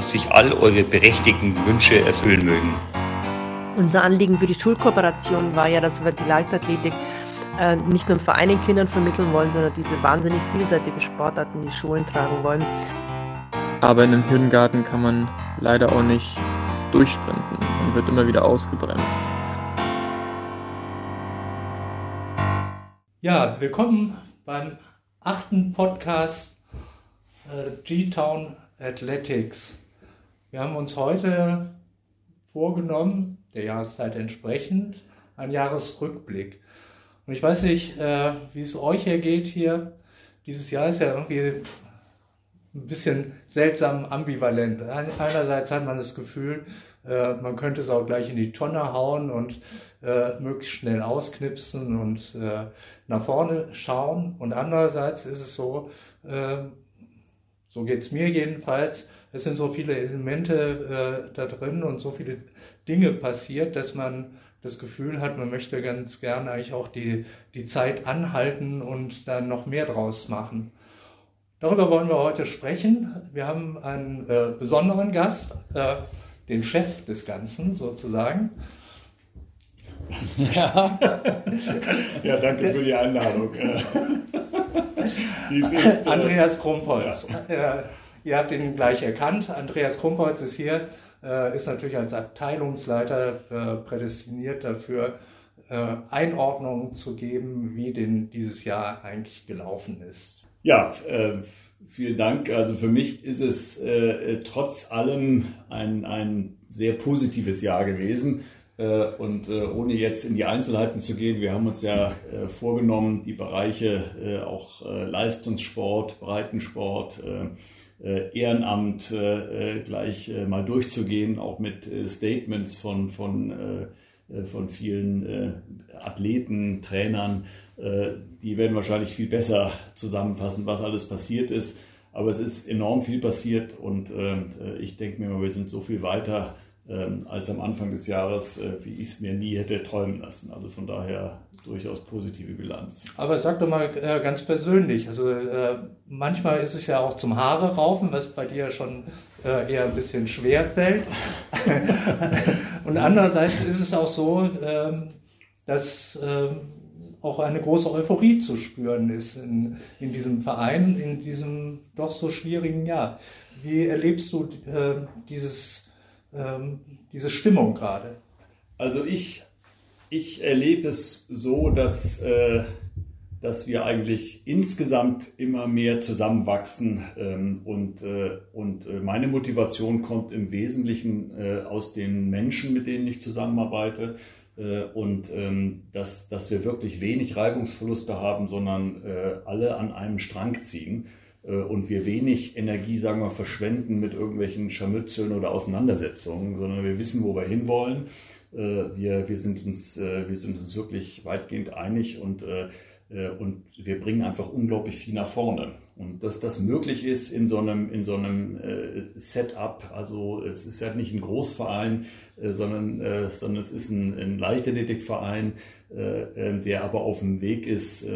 dass sich all eure berechtigten Wünsche erfüllen mögen. Unser Anliegen für die Schulkooperation war ja, dass wir die Leichtathletik äh, nicht nur im Verein den Kindern vermitteln wollen, sondern diese wahnsinnig vielseitige Sportart in die Schulen tragen wollen. Aber in den Hürdengarten kann man leider auch nicht durchsprinten und wird immer wieder ausgebremst. Ja, willkommen beim achten Podcast äh, G-Town Athletics. Wir haben uns heute vorgenommen, der Jahreszeit entsprechend, einen Jahresrückblick. Und ich weiß nicht, äh, wie es euch ergeht hier. Dieses Jahr ist ja irgendwie ein bisschen seltsam ambivalent. Einerseits hat man das Gefühl, äh, man könnte es auch gleich in die Tonne hauen und äh, möglichst schnell ausknipsen und äh, nach vorne schauen. Und andererseits ist es so, äh, so geht es mir jedenfalls, es sind so viele Elemente äh, da drin und so viele Dinge passiert, dass man das Gefühl hat, man möchte ganz gerne eigentlich auch die, die Zeit anhalten und dann noch mehr draus machen. Darüber wollen wir heute sprechen. Wir haben einen äh, besonderen Gast, äh, den Chef des Ganzen sozusagen. Ja, ja danke für die Einladung. Ist, äh, Andreas Krumpholz. Ja. Ihr habt ihn gleich erkannt. Andreas Krumpholz ist hier, äh, ist natürlich als Abteilungsleiter äh, prädestiniert dafür, Einordnungen zu geben, wie denn dieses Jahr eigentlich gelaufen ist. Ja, vielen Dank. Also für mich ist es trotz allem ein, ein sehr positives Jahr gewesen. Äh, und äh, ohne jetzt in die Einzelheiten zu gehen, wir haben uns ja äh, vorgenommen, die Bereiche auch Leistungssport, Breitensport, Ehrenamt gleich mal durchzugehen, auch mit Statements von, von, von vielen Athleten, Trainern. Die werden wahrscheinlich viel besser zusammenfassen, was alles passiert ist. Aber es ist enorm viel passiert und ich denke mir, wir sind so viel weiter ähm, als am Anfang des Jahres, äh, wie ich es mir nie hätte träumen lassen. Also von daher durchaus positive Bilanz. Aber sag doch mal äh, ganz persönlich, also äh, manchmal ist es ja auch zum Haare raufen, was bei dir schon eher ein bisschen schwer fällt. Und andererseits ist es auch so, ähm, dass ähm, auch eine große Euphorie zu spüren ist in, in diesem Verein, in diesem doch so schwierigen Jahr. Wie erlebst du dieses ähm, diese Stimmung gerade? Also ich, ich erlebe es so, dass, äh, dass wir eigentlich insgesamt immer mehr zusammenwachsen ähm, und, äh, und äh, meine Motivation kommt im Wesentlichen äh, aus den Menschen, mit denen ich zusammenarbeite äh, und ähm, dass, dass wir wirklich wenig Reibungsverluste haben, sondern äh, alle an einem Strang ziehen. Äh, und wir wenig Energie, sagen wir, verschwenden mit irgendwelchen Scharmützeln oder Auseinandersetzungen, sondern wir wissen, wo wir hinwollen. Äh, wir, wir, sind uns, äh, wir sind uns wirklich weitgehend einig und, und wir bringen einfach unglaublich viel nach vorne. Und dass das möglich ist in so einem, in so einem Setup, also es ist ja nicht ein Großverein, sondern, sondern es ist ein, ein Leichtathletikverein, der aber auf dem Weg ist,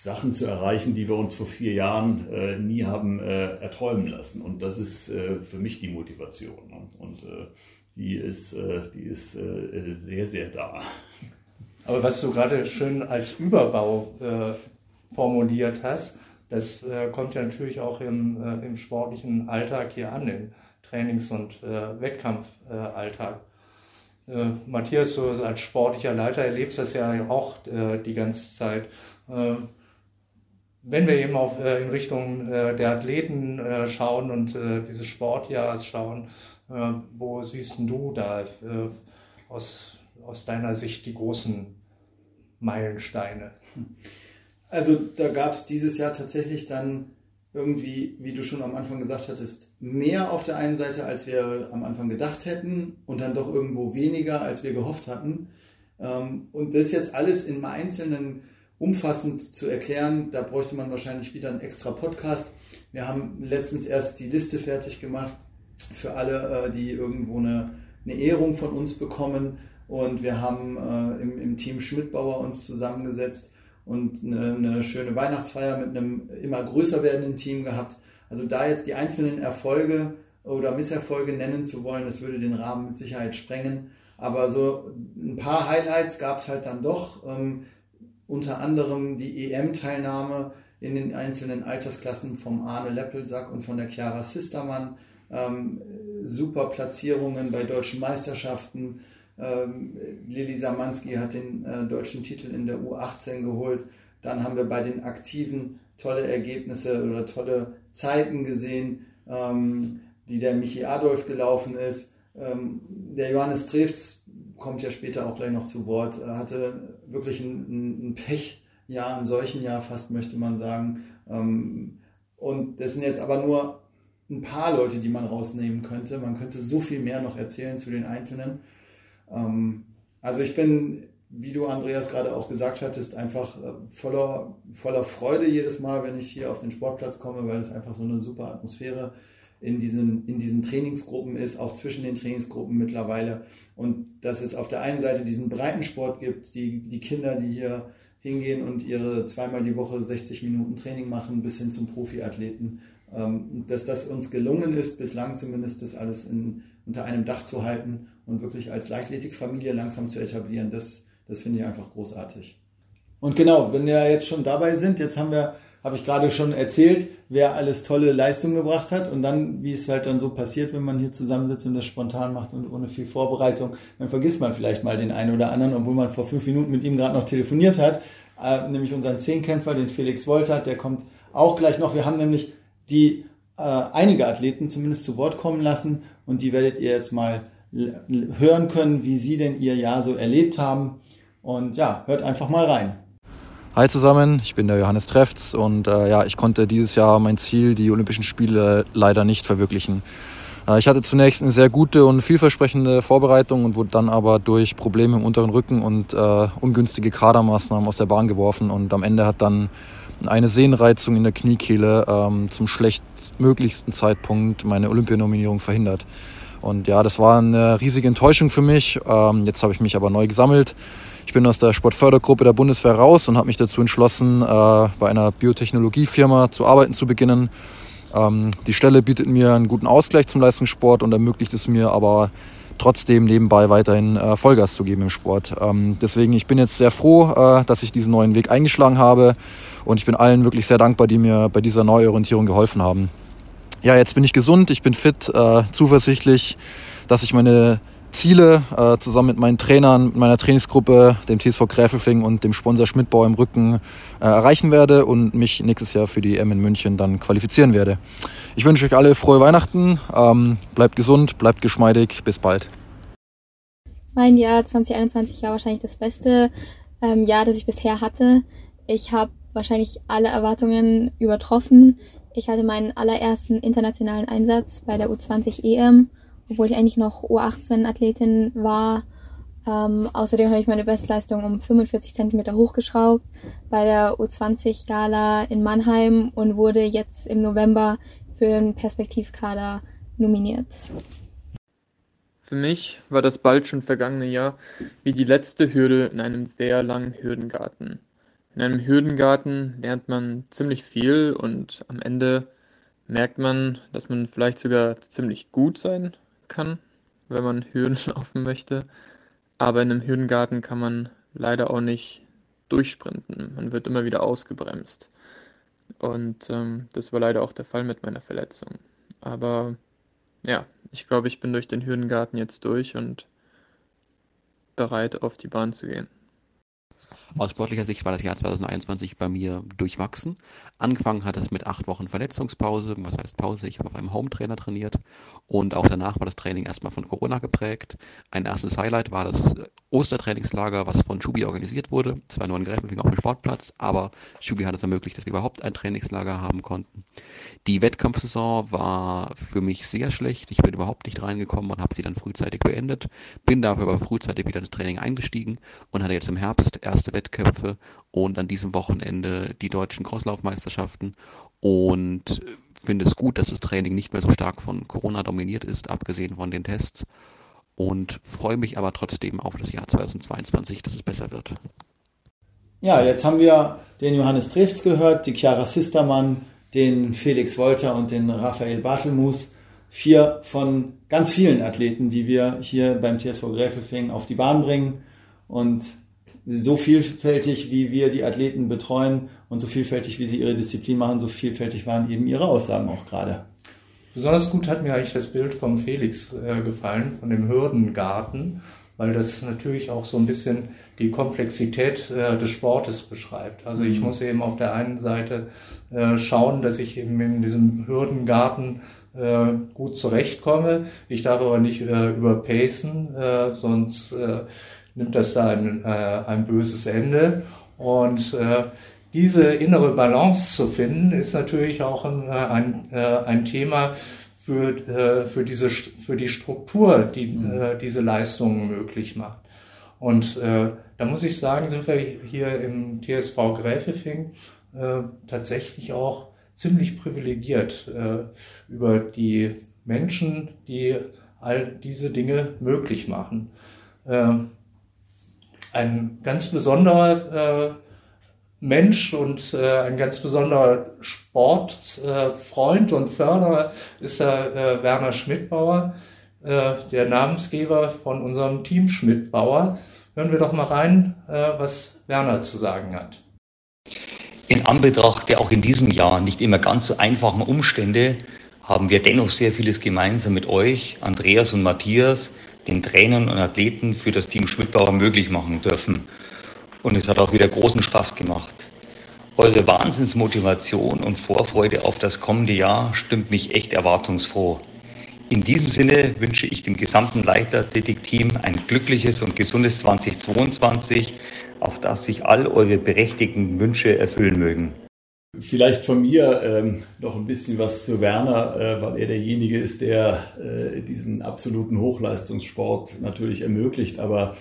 Sachen zu erreichen, die wir uns vor vier Jahren äh, nie haben äh, erträumen lassen. Und das ist äh, für mich die Motivation. Ne? Und äh, die ist, äh, die ist äh, sehr, sehr da. Aber was du gerade schön als Überbau formuliert hast, das kommt ja natürlich auch im, im sportlichen Alltag hier an, im Trainings- und Wettkampfalltag. Matthias, du als sportlicher Leiter erlebst das ja auch die ganze Zeit wenn wir eben auf, äh, in Richtung äh, der Athleten äh, schauen und äh, dieses Sportjahres schauen, äh, wo siehst du da äh, aus, aus deiner Sicht die großen Meilensteine? Also da gab es dieses Jahr tatsächlich dann irgendwie, wie du schon am Anfang gesagt hattest, mehr auf der einen Seite, als wir am Anfang gedacht hätten und dann doch irgendwo weniger, als wir gehofft hatten. Ähm, und das jetzt alles in einzelnen umfassend zu erklären. Da bräuchte man wahrscheinlich wieder einen extra Podcast. Wir haben letztens erst die Liste fertig gemacht für alle, äh, die irgendwo eine, eine Ehrung von uns bekommen. Und wir haben äh, im, im Team Schmidtbauer uns zusammengesetzt und eine, eine, schöne Weihnachtsfeier mit einem immer größer werdenden Team gehabt. Also da jetzt die einzelnen Erfolge oder Misserfolge nennen zu wollen, das würde den Rahmen mit Sicherheit sprengen. Aber so ein paar Highlights gab es halt dann doch. Unter anderem die EM-Teilnahme in den einzelnen Altersklassen vom Arne Leppelsack und von der Chiara Sistermann. Ähm, super Platzierungen bei deutschen Meisterschaften. Ähm, Lili Samanski hat den äh, deutschen Titel in der U18 geholt. Dann haben wir bei den Aktiven tolle Ergebnisse oder tolle Zeiten gesehen, ähm, die der Michi Adolf gelaufen ist. Ähm, der Johannes Trefts kommt ja später auch gleich noch zu Wort, er hatte wirklich ein, ein Pechjahr, ein solchen Jahr fast, möchte man sagen. Ähm, und das sind jetzt aber nur ein paar Leute, die man rausnehmen könnte. Man könnte so viel mehr noch erzählen zu den Einzelnen. Ähm, also ich bin, wie du Andreas gerade auch gesagt hattest, einfach äh, voller, voller Freude jedes Mal, wenn ich hier auf den Sportplatz komme, weil es einfach so eine super Atmosphäre in diesen, in diesen Trainingsgruppen ist, auch zwischen den Trainingsgruppen mittlerweile. Und dass es auf der einen Seite diesen Breitensport gibt, die, die Kinder, die hier hingehen und ihre zweimal die Woche 60 Minuten Training machen, bis hin zum Profiathleten. Ähm, dass das uns gelungen ist, bislang zumindest das alles in, unter einem Dach zu halten und wirklich als Leichtathletikfamilie langsam zu etablieren, das, das finde ich einfach großartig. Und genau, wenn wir jetzt schon dabei sind, jetzt haben wir habe ich gerade schon erzählt, wer alles tolle Leistungen gebracht hat. Und dann, wie es halt dann so passiert, wenn man hier zusammensitzt und das spontan macht und ohne viel Vorbereitung, dann vergisst man vielleicht mal den einen oder anderen, obwohl man vor fünf Minuten mit ihm gerade noch telefoniert hat. Äh, nämlich unseren Zehnkämpfer, den Felix Woltert, der kommt auch gleich noch. Wir haben nämlich die äh, einige Athleten zumindest zu Wort kommen lassen und die werdet ihr jetzt mal hören können, wie sie denn ihr Jahr so erlebt haben. Und ja, hört einfach mal rein. Hi zusammen, ich bin der Johannes Trefts und äh, ja, ich konnte dieses Jahr mein Ziel, die Olympischen Spiele, leider nicht verwirklichen. Äh, ich hatte zunächst eine sehr gute und vielversprechende Vorbereitung und wurde dann aber durch Probleme im unteren Rücken und äh, ungünstige Kadermaßnahmen aus der Bahn geworfen und am Ende hat dann eine Sehnenreizung in der Kniekehle ähm, zum schlechtmöglichsten Zeitpunkt meine Olympianominierung verhindert. Und ja, das war eine riesige Enttäuschung für mich. Ähm, jetzt habe ich mich aber neu gesammelt ich bin aus der Sportfördergruppe der Bundeswehr raus und habe mich dazu entschlossen, äh, bei einer Biotechnologiefirma zu arbeiten zu beginnen. Ähm, die Stelle bietet mir einen guten Ausgleich zum Leistungssport und ermöglicht es mir aber trotzdem nebenbei weiterhin äh, Vollgas zu geben im Sport. Ähm, deswegen, ich bin jetzt sehr froh, äh, dass ich diesen neuen Weg eingeschlagen habe und ich bin allen wirklich sehr dankbar, die mir bei dieser Neuorientierung geholfen haben. Ja, jetzt bin ich gesund, ich bin fit, äh, zuversichtlich, dass ich meine Ziele äh, zusammen mit meinen Trainern, mit meiner Trainingsgruppe, dem TSV Gräfelfing und dem Sponsor Schmidtbau im Rücken äh, erreichen werde und mich nächstes Jahr für die M in München dann qualifizieren werde. Ich wünsche euch alle frohe Weihnachten, ähm, bleibt gesund, bleibt geschmeidig, bis bald. Mein Jahr 2021 war wahrscheinlich das beste ähm, Jahr, das ich bisher hatte. Ich habe wahrscheinlich alle Erwartungen übertroffen. Ich hatte meinen allerersten internationalen Einsatz bei der U20 EM obwohl ich eigentlich noch U18-Athletin war. Ähm, außerdem habe ich meine Bestleistung um 45 cm hochgeschraubt bei der U20-Gala in Mannheim und wurde jetzt im November für den Perspektivkader nominiert. Für mich war das bald schon vergangene Jahr wie die letzte Hürde in einem sehr langen Hürdengarten. In einem Hürdengarten lernt man ziemlich viel und am Ende merkt man, dass man vielleicht sogar ziemlich gut sein kann, wenn man Hürden laufen möchte. Aber in einem Hürdengarten kann man leider auch nicht durchsprinten. Man wird immer wieder ausgebremst. Und ähm, das war leider auch der Fall mit meiner Verletzung. Aber ja, ich glaube, ich bin durch den Hürdengarten jetzt durch und bereit, auf die Bahn zu gehen. Aus sportlicher Sicht war das Jahr 2021 bei mir durchwachsen. Angefangen hat es mit acht Wochen Verletzungspause. Was heißt Pause? Ich habe auf einem Hometrainer trainiert und auch danach war das Training erstmal von Corona geprägt. Ein erstes Highlight war das Ostertrainingslager, was von Schubi organisiert wurde. Zwar nur in Gräfelfing auf dem Sportplatz, aber Schubi hat es ermöglicht, dass wir überhaupt ein Trainingslager haben konnten. Die Wettkampfsaison war für mich sehr schlecht. Ich bin überhaupt nicht reingekommen und habe sie dann frühzeitig beendet. Bin dafür aber frühzeitig wieder ins Training eingestiegen und hatte jetzt im Herbst erste Wettkämpfe Wettkämpfe und an diesem Wochenende die deutschen Crosslaufmeisterschaften und finde es gut, dass das Training nicht mehr so stark von Corona dominiert ist, abgesehen von den Tests und freue mich aber trotzdem auf das Jahr 2022, dass es besser wird. Ja, jetzt haben wir den Johannes Trefts gehört, die Chiara Sistermann, den Felix Wolter und den Raphael Bartelmus. Vier von ganz vielen Athleten, die wir hier beim TSV Gräfelfing auf die Bahn bringen. Und so vielfältig, wie wir die Athleten betreuen und so vielfältig, wie sie ihre Disziplin machen, so vielfältig waren eben ihre Aussagen auch gerade. Besonders gut hat mir eigentlich das Bild vom Felix äh, gefallen, von dem Hürdengarten, weil das natürlich auch so ein bisschen die Komplexität äh, des Sportes beschreibt. Also ich mhm. muss eben auf der einen Seite äh, schauen, dass ich eben in diesem Hürdengarten äh, gut zurechtkomme. Ich darf aber nicht äh, überpacen, äh, sonst äh, nimmt das da ein, äh, ein böses Ende. Und äh, diese innere Balance zu finden, ist natürlich auch ein, ein, ein Thema für, für, diese, für die Struktur, die mhm. diese Leistungen möglich macht. Und äh, da muss ich sagen, sind wir hier im TSV Gräfefing äh, tatsächlich auch ziemlich privilegiert äh, über die Menschen, die all diese Dinge möglich machen. Ähm, ein ganz besonderer äh, Mensch und äh, ein ganz besonderer Sportfreund und Förderer ist der äh, Werner Schmidtbauer, äh, der Namensgeber von unserem Team Schmidtbauer. Hören wir doch mal rein, äh, was Werner zu sagen hat. In Anbetracht der auch in diesem Jahr nicht immer ganz so einfachen Umstände haben wir dennoch sehr vieles gemeinsam mit euch, Andreas und Matthias, den Trainern und Athleten für das Team Schmidtbauer möglich machen dürfen. Und es hat auch wieder großen Spaß gemacht. Eure Wahnsinnsmotivation und Vorfreude auf das kommende Jahr stimmt mich echt erwartungsfroh. In diesem Sinne wünsche ich dem gesamten Leichtathletik-Team ein glückliches und gesundes 2022, auf das sich all eure berechtigten Wünsche erfüllen mögen. Vielleicht von mir ähm, noch ein bisschen was zu Werner, äh, weil er derjenige ist, der äh, diesen absoluten Hochleistungssport natürlich ermöglicht, aber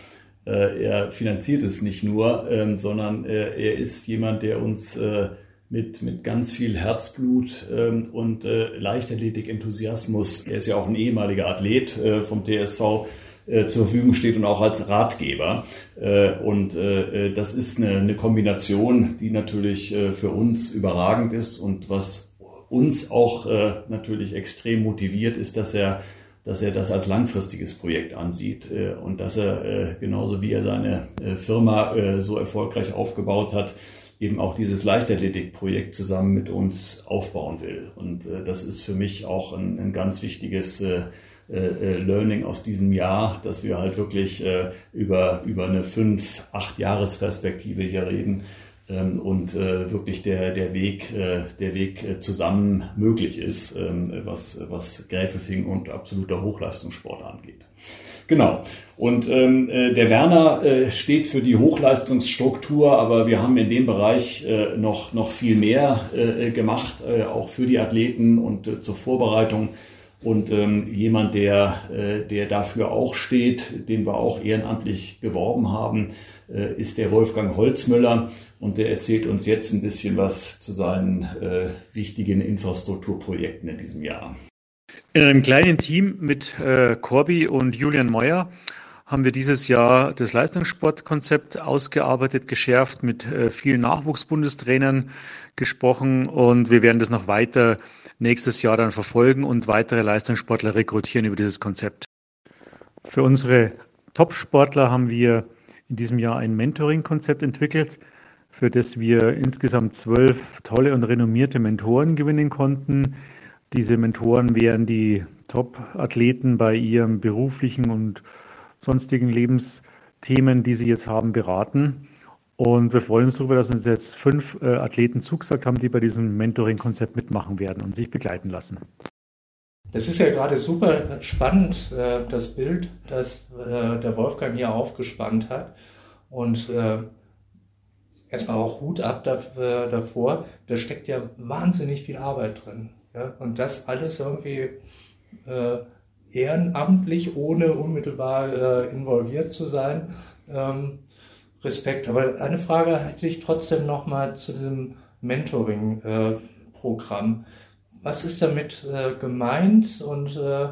äh, er finanziert es nicht nur, ähm, sondern äh, er ist jemand, der uns äh, mit, mit ganz viel Herzblut ähm, und äh, Leichtathletik-Enthusiasmus, er ist ja auch ein ehemaliger Athlet vom TSV, äh, zur Verfügung steht und auch als Ratgeber. Äh, und äh, das ist eine, Kombination, die natürlich für uns überragend ist und was uns auch natürlich extrem motiviert, ist, dass er dass er das als langfristiges Projekt ansieht und dass er genauso wie er seine Firma so erfolgreich aufgebaut hat, eben auch dieses Leichtathletikprojekt zusammen mit uns aufbauen will. Und das ist für mich auch ein, ein ganz wichtiges äh, äh, Learning aus diesem Jahr, dass wir halt wirklich äh, über, über eine fünf, acht Jahresperspektive hier reden ähm, und äh, wirklich der, der Weg, äh, der Weg äh, zusammen möglich ist, ähm, was, was Gräfelfing und absoluter Hochleistungssport angeht. Genau. Und ähm, äh, der Werner äh, steht für die Hochleistungsstruktur, aber wir haben in dem Bereich äh, noch, noch viel mehr äh, gemacht, äh, auch für die Athleten und äh, zur Vorbereitung und ähm, jemand, der, äh, der dafür auch steht, den wir auch ehrenamtlich geworben haben, äh, ist der Wolfgang Holzmüller. Und der erzählt uns jetzt ein bisschen was zu seinen äh, wichtigen Infrastrukturprojekten in diesem Jahr. In einem kleinen Team mit äh, Corby und Julian Meuer haben wir dieses Jahr das Leistungssportkonzept ausgearbeitet, geschärft, mit äh, vielen Nachwuchsbundestrainern gesprochen und wir werden das noch weiter nächstes Jahr dann verfolgen und weitere Leistungssportler rekrutieren über dieses Konzept. Für unsere Top-Sportler haben wir in diesem Jahr ein Mentoring-Konzept entwickelt, für das wir insgesamt zwölf tolle und renommierte Mentoren gewinnen konnten. Diese Mentoren wären die Top-Athleten bei ihrem beruflichen und sonstigen Lebensthemen, die sie jetzt haben, beraten. Und wir freuen uns darüber, dass uns jetzt fünf äh, Athleten zugesagt haben, die bei diesem Mentoring-Konzept mitmachen werden und sich begleiten lassen. Es ist ja gerade super spannend, äh, das Bild, das äh, der Wolfgang hier aufgespannt hat. Und erstmal auch Hut ab da, davor, da steckt ja wahnsinnig viel Arbeit drin. Und das alles irgendwie ehrenamtlich, ohne unmittelbar äh, involviert zu sein. Ähm, Respekt. Aber eine Frage hätte ich trotzdem noch mal zu diesem Mentoring-Programm. Was ist damit äh, gemeint und äh,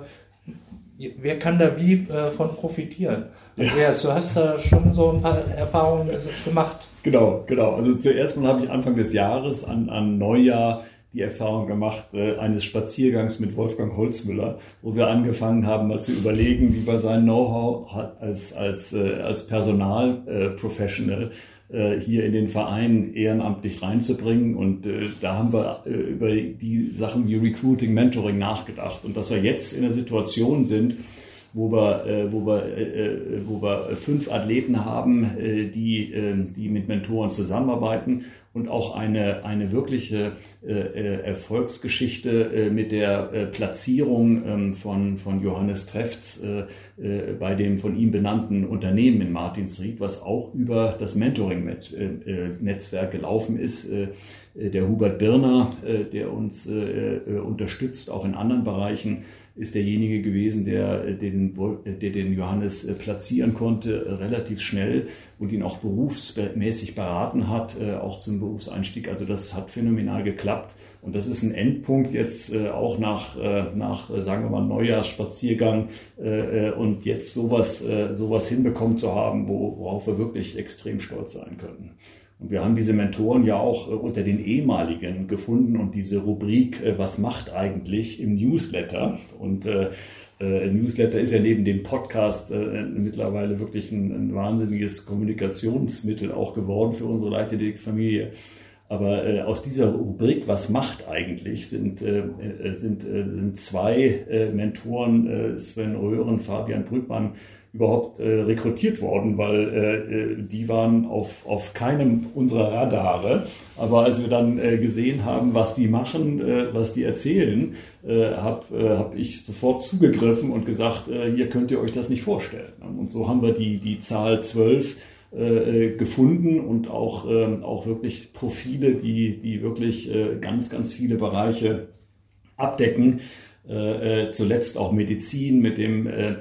wer kann da wie äh, von profitieren? Andreas, ja. du hast da schon so ein paar Erfahrungen gemacht. Genau, genau. Also zuerst mal habe ich Anfang des Jahres an, an Neujahr die Erfahrung gemacht äh, eines Spaziergangs mit Wolfgang Holzmüller, wo wir angefangen haben, mal zu überlegen, wie wir sein Know-how als, als, äh, als Personalprofessional äh, hier in den Verein ehrenamtlich reinzubringen. Und äh, da haben wir äh, über die Sachen wie Recruiting, Mentoring nachgedacht. Und dass wir jetzt in der Situation sind, wo wir, äh, wo wir, äh, äh, wo wir fünf Athleten haben, äh, die, äh, die mit Mentoren zusammenarbeiten und auch eine, eine wirkliche äh, äh Erfolgsgeschichte äh, mit der äh, Platzierung ähm, von, von Johannes Trefts äh, äh, bei dem von ihm benannten Unternehmen in Martinsried, was auch über das Mentoring-Netzwerk gelaufen ist. Der Hubert Birner, der uns unterstützt, auch in anderen Bereichen, ist derjenige gewesen, der den, der den Johannes platzieren konnte, relativ schnell und ihn auch berufsmäßig beraten hat, auch zum Berufseinstieg. Also das hat phänomenal geklappt. Und das ist ein Endpunkt jetzt auch nach, nach sagen wir mal, Neujahrsspaziergang und jetzt sowas, sowas hinbekommen zu haben, worauf wir wirklich extrem stolz sein können. Und wir haben diese Mentoren ja auch äh, unter den ehemaligen gefunden und diese Rubrik, äh, was macht eigentlich im Newsletter? Und äh, äh, Newsletter ist ja neben dem Podcast äh, mittlerweile wirklich ein, ein, wahnsinniges Kommunikationsmittel auch geworden für unsere Leichtathletik-Familie. Aber äh, aus dieser Rubrik, was macht eigentlich, sind, äh, sind, äh, sind zwei Mentoren, Sven Röhren, Fabian Brückmann, überhaupt äh, rekrutiert worden, weil äh, äh, die waren auf, auf keinem unserer Radare. Aber als wir dann äh, gesehen haben, was die machen, äh, was die erzählen, äh, habe äh, hab ich sofort zugegriffen und gesagt, äh, hier könnt ihr euch das nicht vorstellen. Und so haben wir die, die Zahl 12 äh, gefunden und auch, äh, auch wirklich Profile, die, die wirklich äh, ganz, ganz viele Bereiche abdecken. Äh, äh, zuletzt auch Medizin mit dem äh,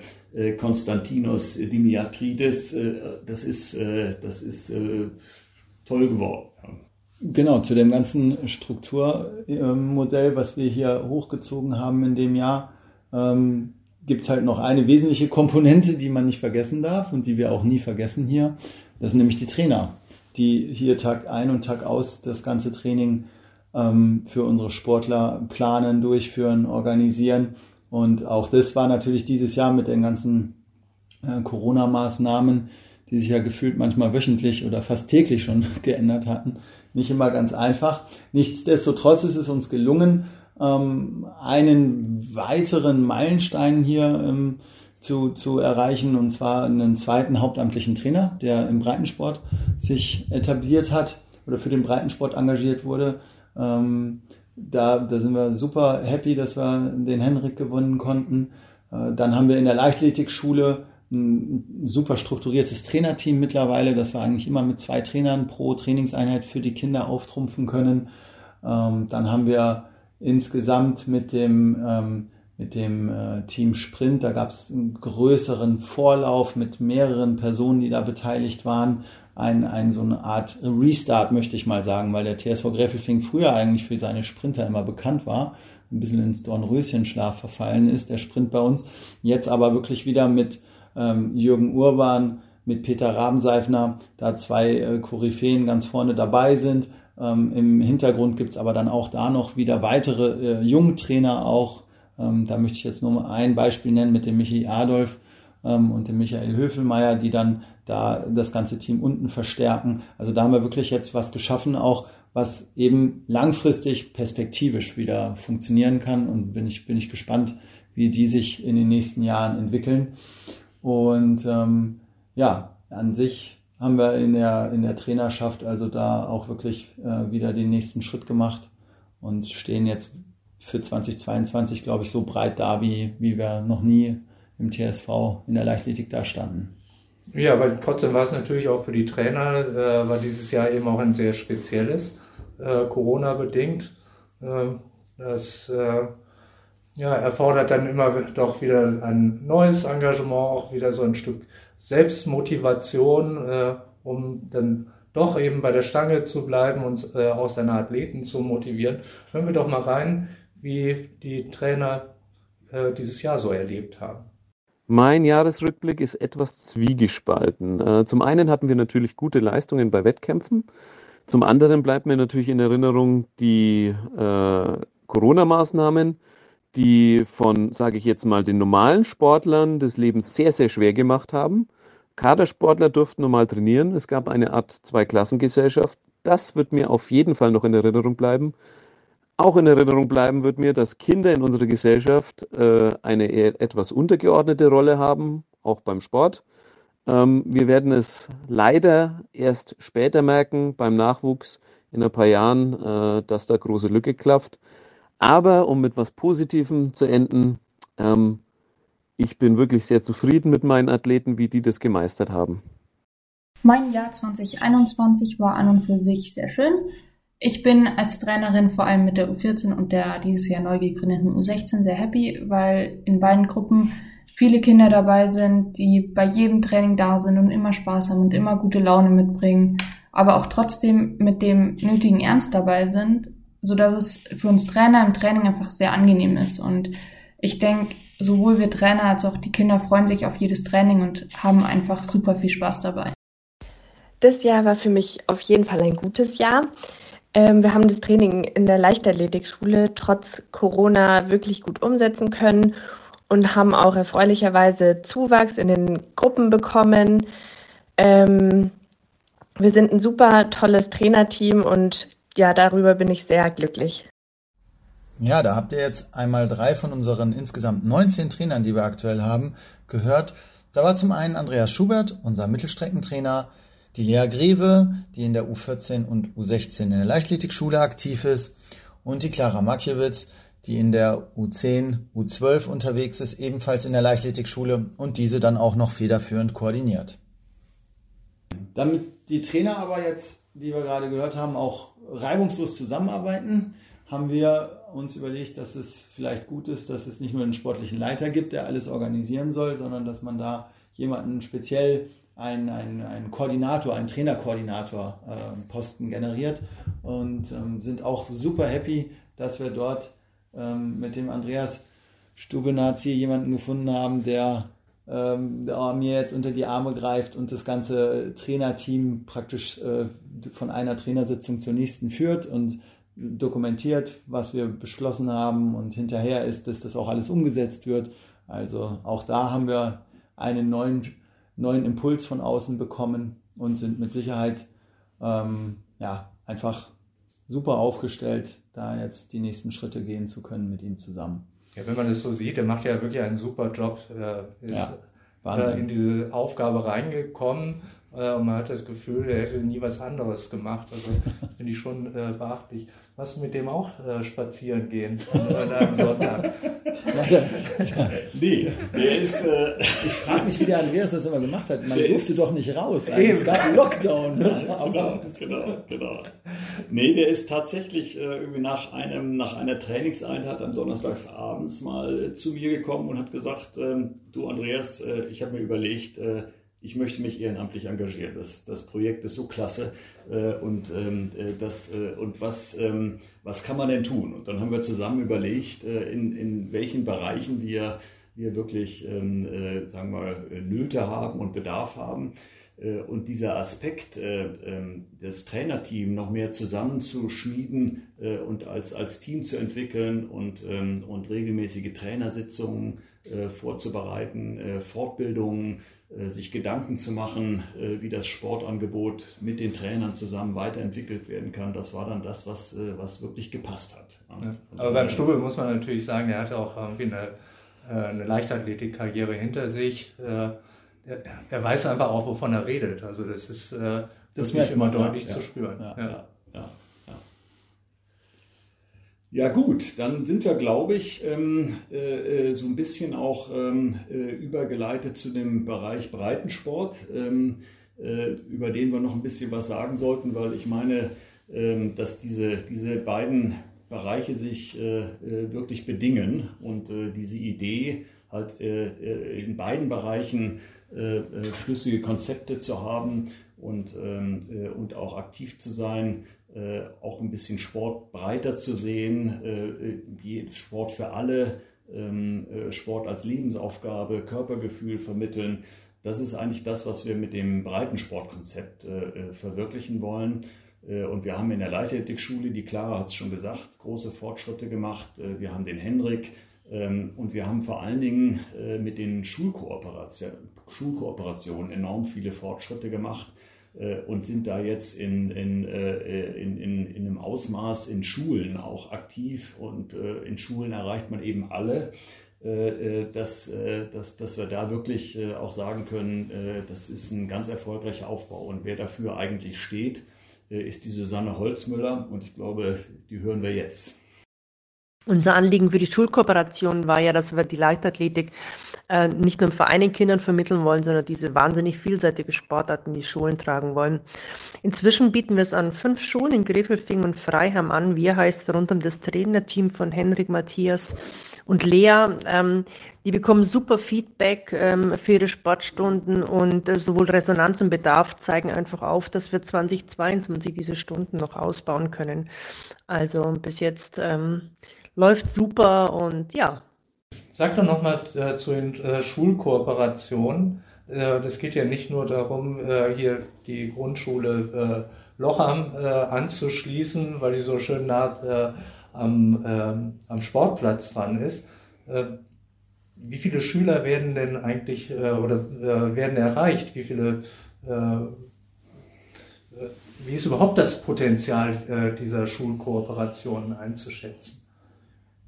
Konstantinos Dimiatridis. Äh, das ist, äh, das ist toll geworden. Genau, zu dem ganzen Strukturmodell, was wir hier hochgezogen haben in dem Jahr, ähm, gibt es halt noch eine wesentliche Komponente, die man nicht vergessen darf und die wir auch nie vergessen hier. Das sind nämlich die Trainer, die hier Tag ein und Tag aus das ganze Training ähm, für unsere Sportler planen, durchführen, organisieren und auch das war natürlich dieses Jahr mit den ganzen äh, Corona-Maßnahmen, die sich ja gefühlt manchmal wöchentlich oder fast täglich schon geändert hatten, nicht immer ganz einfach. Nichtsdestotrotz ist es uns gelungen, ähm, einen weiteren Meilenstein hier ähm, zu, zu erreichen, und zwar einen zweiten hauptamtlichen Trainer, der im Breitensport sich etabliert hat oder für den Breitensport engagiert wurde. Ähm, da, da sind wir super happy, dass wir den Henrik gewonnen konnten. Äh, dann haben wir in der Leichtathletikschule ein super strukturiertes Trainerteam mittlerweile, dass wir eigentlich immer mit zwei Trainern pro Trainingseinheit für die Kinder auftrumpfen können. Ähm, dann haben wir insgesamt mit dem, ähm, mit dem äh, Team Sprint, da gab es einen größeren Vorlauf mit mehreren Personen, die da beteiligt waren ein, ein, so eine Art Restart, möchte ich mal sagen, weil der TSV Gräfelfing früher eigentlich für seine Sprinter immer bekannt war, ein bisschen ins Dornröschenschlaf verfallen ist, der Sprint bei uns. Jetzt aber wirklich wieder mit ähm, Jürgen Urban, mit Peter Rabenseifner, da zwei äh, Koryphäen ganz vorne dabei sind. Ähm, Im Hintergrund gibt's aber dann auch da noch wieder weitere äh, Jungtrainer auch. Ähm, da möchte ich jetzt nur ein Beispiel nennen mit dem Michi Adolf ähm, und dem Michael Höfelmeier, die dann da das ganze Team unten verstärken. Also da haben wir wirklich jetzt was geschaffen, auch was eben langfristig perspektivisch wieder funktionieren kann und bin ich, bin ich gespannt, wie die sich in den nächsten Jahren entwickeln. Und ähm, ja, an sich haben wir in der, in der Trainerschaft also da auch wirklich äh, wieder den nächsten Schritt gemacht und stehen jetzt für 2022, glaube ich, so breit da, wie, wie wir noch nie im TSV in der Leichtathletik da standen. Ja, aber trotzdem war es natürlich auch für die Trainer, äh, war dieses Jahr eben auch ein sehr spezielles, äh, Corona-bedingt. Äh, das äh, ja, erfordert dann immer doch wieder ein neues Engagement, auch wieder so ein Stück Selbstmotivation, äh, um dann doch eben bei der Stange zu bleiben und äh, auch seine Athleten zu motivieren. Hören wir doch mal rein, wie die Trainer dieses Jahr so erlebt haben. Mein Jahresrückblick ist etwas zwiegespalten. Äh, zum einen hatten wir natürlich gute Leistungen bei Wettkämpfen. Zum anderen bleibt mir natürlich in Erinnerung die äh, Corona-Maßnahmen, die von, sage ich jetzt mal, den normalen Sportlern das Leben sehr, sehr schwer gemacht haben. Kadersportler durften normal trainieren. Es gab eine Art Zweiklassengesellschaft. Das wird mir auf jeden Fall noch in Erinnerung bleiben. Auch in Erinnerung bleiben wird mir, dass Kinder in unserer Gesellschaft äh, eine etwas untergeordnete Rolle haben, auch beim Sport. Ähm, wir werden es leider erst später merken beim Nachwuchs in ein paar Jahren, äh, dass da große Lücke klafft. Aber um mit was Positivem zu enden, ähm, ich bin wirklich sehr zufrieden mit meinen Athleten, wie die das gemeistert haben. Mein Jahr 2021 war an und für sich sehr schön. Ich bin als Trainerin vor allem mit der U14 und der dieses Jahr neu gegründeten U16 sehr happy, weil in beiden Gruppen viele Kinder dabei sind, die bei jedem Training da sind und immer Spaß haben und immer gute Laune mitbringen, aber auch trotzdem mit dem nötigen Ernst dabei sind, so dass es für uns Trainer im Training einfach sehr angenehm ist. Und ich denke, sowohl wir Trainer als auch die Kinder freuen sich auf jedes Training und haben einfach super viel Spaß dabei. Das Jahr war für mich auf jeden Fall ein gutes Jahr. Ähm, wir haben das Training in der Leichtathletikschule trotz Corona wirklich gut umsetzen können und haben auch erfreulicherweise Zuwachs in den Gruppen bekommen. Ähm, wir sind ein super tolles Trainerteam und ja, darüber bin ich sehr glücklich. Ja, da habt ihr jetzt einmal drei von unseren insgesamt 19 Trainern, die wir aktuell haben, gehört. Da war zum einen Andreas Schubert, unser Mittelstreckentrainer, die Lea Greve, die in der U14 und U16 in der Leichtathletikschule aktiv ist, und die Clara Makjewitz, die in der U10, U12 unterwegs ist, ebenfalls in der Leichtathletikschule und diese dann auch noch federführend koordiniert. Damit die Trainer aber jetzt, die wir gerade gehört haben, auch reibungslos zusammenarbeiten, haben wir uns überlegt, dass es vielleicht gut ist, dass es nicht nur einen sportlichen Leiter gibt, der alles organisieren soll, sondern dass man da jemanden speziell einen, einen, einen Koordinator, einen Trainerkoordinator äh, Posten generiert und ähm, sind auch super happy, dass wir dort ähm, mit dem Andreas Stubenaz hier jemanden gefunden haben, der, ähm, der mir jetzt unter die Arme greift und das ganze Trainerteam praktisch äh, von einer Trainersitzung zur nächsten führt und dokumentiert, was wir beschlossen haben und hinterher ist, dass das auch alles umgesetzt wird. Also auch da haben wir einen neuen neuen Impuls von außen bekommen und sind mit Sicherheit ähm, ja, einfach super aufgestellt, da jetzt die nächsten Schritte gehen zu können mit ihm zusammen. Ja, wenn man es so sieht, der macht ja wirklich einen super Job. Er ist ja, in diese Aufgabe reingekommen äh, und man hat das Gefühl, er hätte nie was anderes gemacht. Also finde ich schon äh, beachtlich. Was mit dem auch äh, spazieren gehen an einem Sonntag? nee, der ist. Äh, ich frage mich, wie der Andreas das immer gemacht hat. Man durfte doch nicht raus. Es gab einen Lockdown. genau, genau, genau. Nee, der ist tatsächlich äh, irgendwie nach, einem, nach einer Trainingseinheit am Donnerstagsabends mal zu mir gekommen und hat gesagt: ähm, Du, Andreas, äh, ich habe mir überlegt, äh, ich möchte mich ehrenamtlich engagieren. Das, das Projekt ist so klasse äh, und, ähm, äh, das, äh, und was, ähm, was kann man denn tun? Und dann haben wir zusammen überlegt, äh, in, in welchen Bereichen wir, wir wirklich, ähm, äh, sagen wir, Nöte haben und Bedarf haben. Äh, und dieser Aspekt, das Trainerteam noch mehr zusammenzuschmieden und als, als Team zu entwickeln und, und regelmäßige Trainersitzungen vorzubereiten, Fortbildungen, äh, sich Gedanken zu machen, äh, wie das Sportangebot mit den Trainern zusammen weiterentwickelt werden kann. Das war dann das, was, äh, was wirklich gepasst hat. Ja. Aber beim Stubel muss man natürlich sagen, er hatte auch irgendwie eine, eine Leichtathletikkarriere hinter sich. Er, er, weiß einfach auch, wovon er redet. Also das ist das wirklich immer deutlich ja, zu spüren. Ja, ja. Gut, dann sind wir, glaube ich, ähm, äh, äh, so ein bisschen auch ähm, äh, übergeleitet zu dem Bereich Breitensport, ähm, äh, über den wir noch ein bisschen was sagen sollten, weil ich meine, ähm, dass diese, diese beiden Bereiche sich äh, äh, wirklich bedingen und diese Idee halt in beiden Bereichen schlüssige Konzepte zu haben und, ähm, und auch aktiv zu sein, äh, auch ein bisschen Sport breiter zu sehen, äh, Sport für alle, ähm, äh, Sport als Lebensaufgabe, Körpergefühl vermitteln. Das ist eigentlich das, was wir mit dem Breitensportkonzept äh, verwirklichen wollen. Äh, und wir haben in der Leichtathletikschule, die Clara hat es schon gesagt, große Fortschritte gemacht. Äh, wir haben den Henrik ähm, und wir haben vor allen Dingen äh, mit den Schulkooperationen enorm viele Fortschritte gemacht und sind da jetzt in, in, in, in, in einem Ausmaß in Schulen auch aktiv. Und in Schulen erreicht man eben alle. Dass, dass, dass wir da wirklich auch sagen können, das ist ein ganz erfolgreicher Aufbau. Und wer dafür eigentlich steht, äh, ist die Susanne Holzmüller und ich glaube, die hören wir jetzt. Unser Anliegen für die Schulkooperation war ja, dass wir die Leichtathletik äh, nicht nur im Verein den Kindern vermitteln wollen, sondern diese wahnsinnig vielseitige Sportarten in die Schulen tragen wollen. Inzwischen bieten wir es an fünf Schulen in Grefelfing und Freiham an. Wir heißt rund um das Trainerteam von Henrik Matthias und Lea. Ähm, die bekommen super Feedback ähm, für ihre Sportstunden und äh, sowohl Resonanz und Bedarf zeigen einfach auf, dass wir 2022 diese Stunden noch ausbauen können. Also bis jetzt ähm, läuft super und ja. Sag doch nochmal äh, zu den äh, Schulkooperationen. Äh, geht ja nicht nur darum, äh, hier die Grundschule äh, Locham anzuschließen, weil sie so schön nah am, ähm, am Sportplatz dran ist wie viele Schüler werden denn eigentlich äh, oder äh, werden erreicht? Wie viele, äh, äh wie ist überhaupt das Potenzial äh, dieser Schulkooperationen einzuschätzen?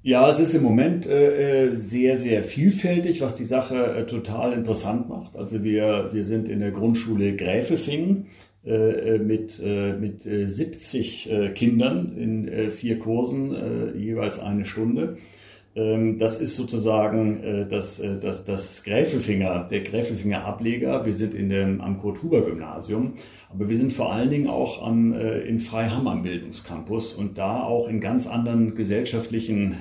Ja, es ist im Moment äh, sehr, sehr vielfältig, was die Sache total interessant macht. Also wir, wir sind in der Grundschule Gräfelfingen mit, mit 70 Kindern in vier Kursen, jeweils eine Stunde. Ähm, das ist sozusagen äh, das, äh, das, das Gräfelfinger, der Gräfelfinger Ableger. Wir sind in dem, am Kurt-Huber-Gymnasium, aber wir sind vor allen Dingen auch am, äh, in Freiham am Bildungscampus und da auch in ganz anderen gesellschaftlichen,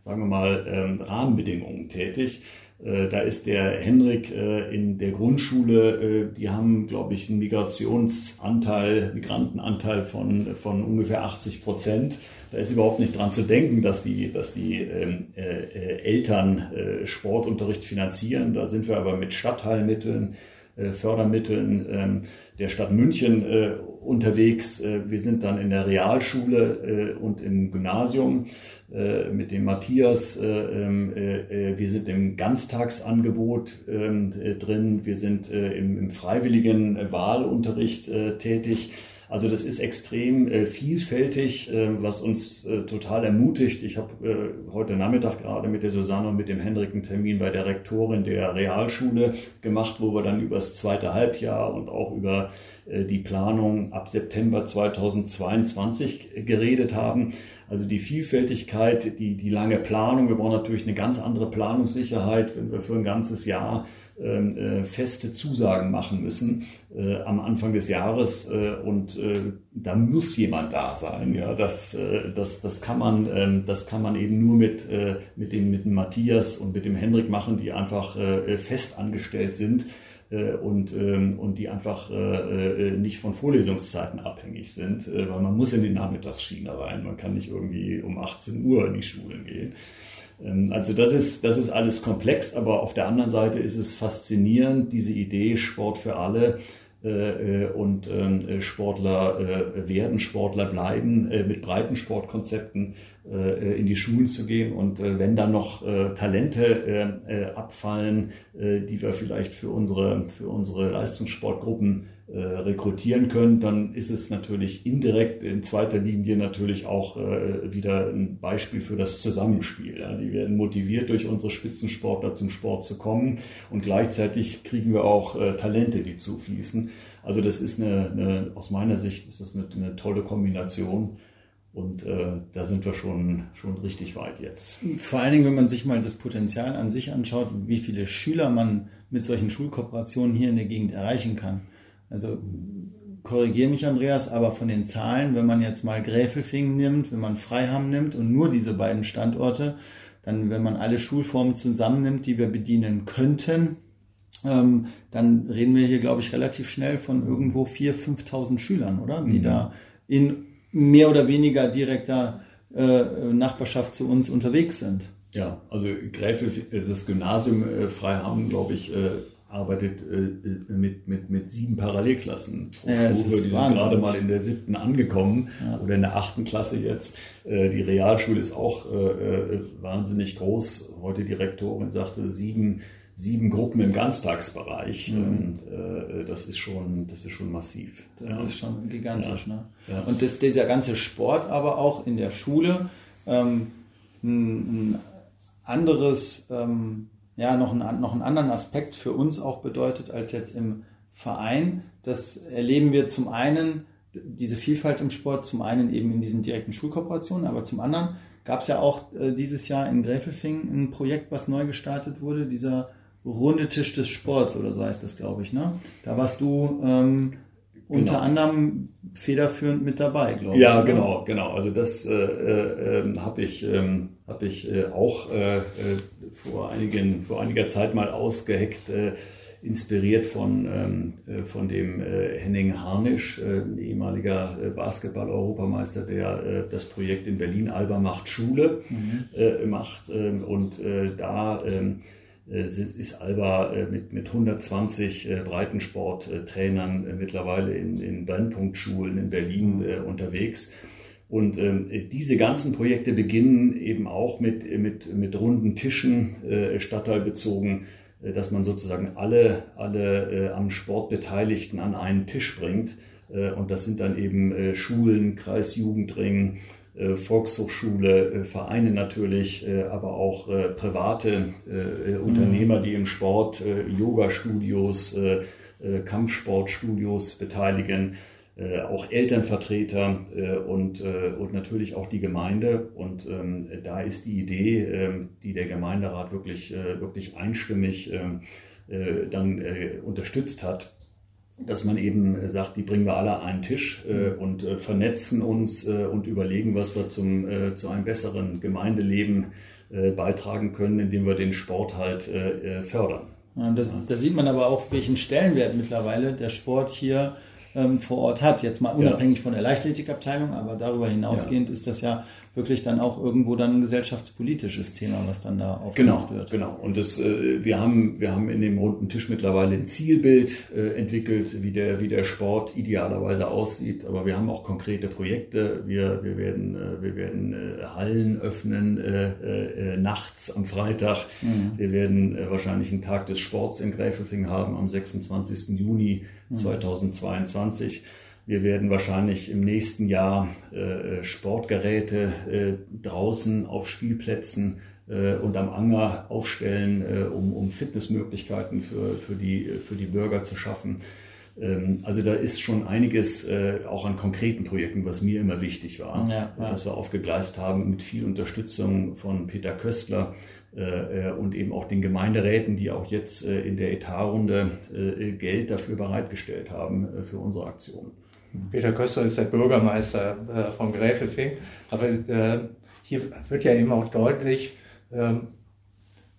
sagen wir mal, ähm, Rahmenbedingungen tätig. Da ist der Henrik in der Grundschule, die haben, glaube ich, einen Migrationsanteil, Migrantenanteil von, von ungefähr 80 Prozent. Da ist überhaupt nicht dran zu denken, dass die, dass die ähm, äh, Eltern äh, Sportunterricht finanzieren. Da sind wir aber mit Stadtteilmitteln, äh, Fördermitteln ähm, der Stadt München äh, unterwegs. Äh, wir sind dann in der Realschule äh, und im Gymnasium mit dem Matthias. Ähm, wir sind im Ganztagsangebot drin. Wir sind im, im freiwilligen Wahlunterricht tätig. Also das ist extrem äh, vielfältig, äh, was uns äh, total ermutigt. Ich habe äh, heute Nachmittag gerade mit der Susanne und mit dem Henrik einen Termin bei der Rektorin der Realschule gemacht, wo wir dann über das zweite Halbjahr und auch über äh, die Planung ab September 2022 geredet haben. Also die Vielfältigkeit, die, die lange Planung. Wir brauchen natürlich eine ganz andere Planungssicherheit, wenn wir für ein ganzes Jahr ähm, äh, feste Zusagen machen müssen äh, am Anfang des Jahres äh, und äh, da muss jemand da sein. Ja, das, äh, das, das kann man, ähm, das kann man eben nur mit äh, mit dem mit dem Matthias und mit dem Henrik machen, die einfach fest angestellt sind und, ähm, und die einfach nicht von Vorlesungszeiten abhängig sind, weil man muss in die Nachmittagsschiene rein. Man kann nicht irgendwie um 18 Uhr in die Schulen gehen. Ähm, also das ist, das ist alles komplex, aber auf der anderen Seite ist es faszinierend, diese Idee Sport für alle äh, äh, und ähm, Sportler äh, werden, Sportler bleiben, mit breiten Sportkonzepten in die Schulen zu gehen. Und wenn dann noch Talente abfallen, die wir vielleicht für unsere, für unsere Leistungssportgruppen äh, rekrutieren können, dann ist es natürlich indirekt in zweiter Linie natürlich auch äh, wieder ein Beispiel für das Zusammenspiel. Ja. Die werden motiviert durch unsere Spitzensportler zum Sport zu kommen und gleichzeitig kriegen wir auch äh, Talente, die zufließen. Also das ist eine, eine aus meiner Sicht ist das eine, eine tolle Kombination. Und äh, da sind wir schon, schon richtig weit jetzt. Vor allen Dingen, wenn man sich mal das Potenzial an sich anschaut, wie viele Schüler man mit solchen Schulkooperationen hier in der Gegend erreichen kann. Also korrigiere mich, Andreas, aber von den Zahlen, wenn man jetzt mal Gräfelfingen nimmt, wenn man Freiham nimmt und nur diese beiden Standorte, dann, wenn man alle Schulformen zusammennimmt, die wir bedienen könnten, ähm, dann reden wir hier, glaube ich, relativ schnell von irgendwo 4.000, 5.000 Schülern, oder? Die mhm. da in mehr oder weniger direkter äh, Nachbarschaft zu uns unterwegs sind. Ja, also Gräfe, das Gymnasium äh, Freiham, glaube ich, äh, arbeitet äh, mit, mit, mit sieben Parallelklassen pro Ja, Stufe. Die sind Wahnsinn. gerade mal in der siebten angekommen Ja. oder in der achten Klasse jetzt. Äh, die Realschule ist auch äh, äh, wahnsinnig groß. Heute die Rektorin sagte, sieben, sieben Gruppen im Ganztagsbereich. Mhm. Und, äh, das, ist schon, das ist schon massiv. Das Ja. ist schon gigantisch. Ne? Und das, dieser ganze Sport aber auch in der Schule ähm, ein, ein anderes, ähm, ja, noch einen, noch einen anderen Aspekt für uns auch bedeutet als jetzt im Verein. Das erleben wir zum einen, diese Vielfalt im Sport, zum einen eben in diesen direkten Schulkooperationen, aber zum anderen gab es ja auch äh, dieses Jahr in Gräfelfing ein Projekt, was neu gestartet wurde, dieser runde Tisch des Sports oder so heißt das, glaube ich. Ne? Da warst du ähm, unter anderem federführend mit dabei, glaube ich. Ja, oder? genau, genau. Also das äh, äh, ähm, habe ich, ähm, hab ich äh, auch äh, äh, vor, einigen, vor einiger Zeit mal ausgeheckt, äh, inspiriert von, ähm, äh, von dem äh, Henning Harnisch, äh, ehemaliger äh, Basketball-Europameister, der äh, das Projekt in Berlin Alba macht Schule Mhm. macht. Ähm, und da ähm, äh, ist Alba mit, mit 120 äh, Breitensporttrainern mittlerweile in, in Brennpunktschulen in Berlin äh, unterwegs. Und ähm, diese ganzen Projekte beginnen eben auch mit, mit, mit runden Tischen, äh, stadtteilbezogen, äh, dass man sozusagen alle, alle äh, am Sport Beteiligten an einen Tisch bringt. Äh, und das sind dann eben äh, Schulen, Kreisjugendring, äh, Volkshochschule, äh, Vereine natürlich, äh, aber auch äh, private äh, äh, Unternehmer, die im Sport, äh, Yoga-Studios, äh, äh, Kampfsportstudios beteiligen, äh, auch Elternvertreter äh, und, äh, und natürlich auch die Gemeinde. Und ähm, da ist die Idee, ähm, die der Gemeinderat wirklich, äh, wirklich einstimmig ähm, äh, dann äh, unterstützt hat, dass man eben äh, sagt, die bringen wir alle an einen Tisch äh, und äh, vernetzen uns äh, und überlegen, was wir zum, äh, zu einem besseren Gemeindeleben äh, beitragen können, indem wir den Sport halt äh, äh, fördern. Ja, das, da sieht man aber auch, welchen Stellenwert mittlerweile der Sport hier ähm, vor Ort hat. Jetzt mal unabhängig von der Leichtathletikabteilung, aber darüber hinausgehend ist das ja wirklich dann auch irgendwo dann ein gesellschaftspolitisches Thema, was dann da aufgemacht Genau, wird. genau. Und das, äh, wir, haben, wir haben in dem runden Tisch mittlerweile ein Zielbild äh, entwickelt, wie der, wie der Sport idealerweise aussieht. Aber wir haben auch konkrete Projekte. Wir, wir werden, äh, wir werden äh, Hallen öffnen äh, äh, äh, nachts am Freitag. Mhm. Wir werden äh, wahrscheinlich einen Tag des Sports in Gräfelfing haben am 26. Juni Mhm. 2022. Wir werden wahrscheinlich im nächsten Jahr äh, Sportgeräte äh, draußen auf Spielplätzen äh, und am Anger aufstellen, um, um Fitnessmöglichkeiten für, für, die, für die Bürger zu schaffen. Ähm, also da ist schon einiges auch an konkreten Projekten, was mir immer wichtig war, Ja, ja. dass wir aufgegleist haben mit viel Unterstützung von Peter Köstler und eben auch den Gemeinderäten, die auch jetzt in der Etatrunde Geld dafür bereitgestellt haben für unsere Aktion. Peter Köster ist der Bürgermeister äh, von Gräfelfing. Aber äh, hier wird ja eben auch deutlich, ähm,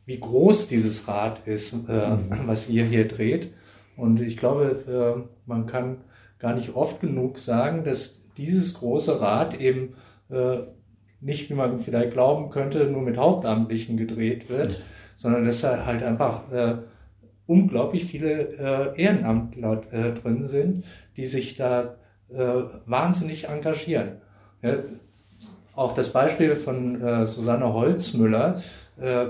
wie groß dieses Rad ist, äh, was ihr hier dreht. Und ich glaube, äh, man kann gar nicht oft genug sagen, dass dieses große Rad eben äh, nicht, wie man vielleicht glauben könnte, nur mit Hauptamtlichen gedreht wird, sondern dass da halt einfach äh, unglaublich viele äh, Ehrenamtler äh, drin sind, die sich da äh, wahnsinnig engagieren. Ja, auch das Beispiel von äh, Susanne Holzmüller, äh,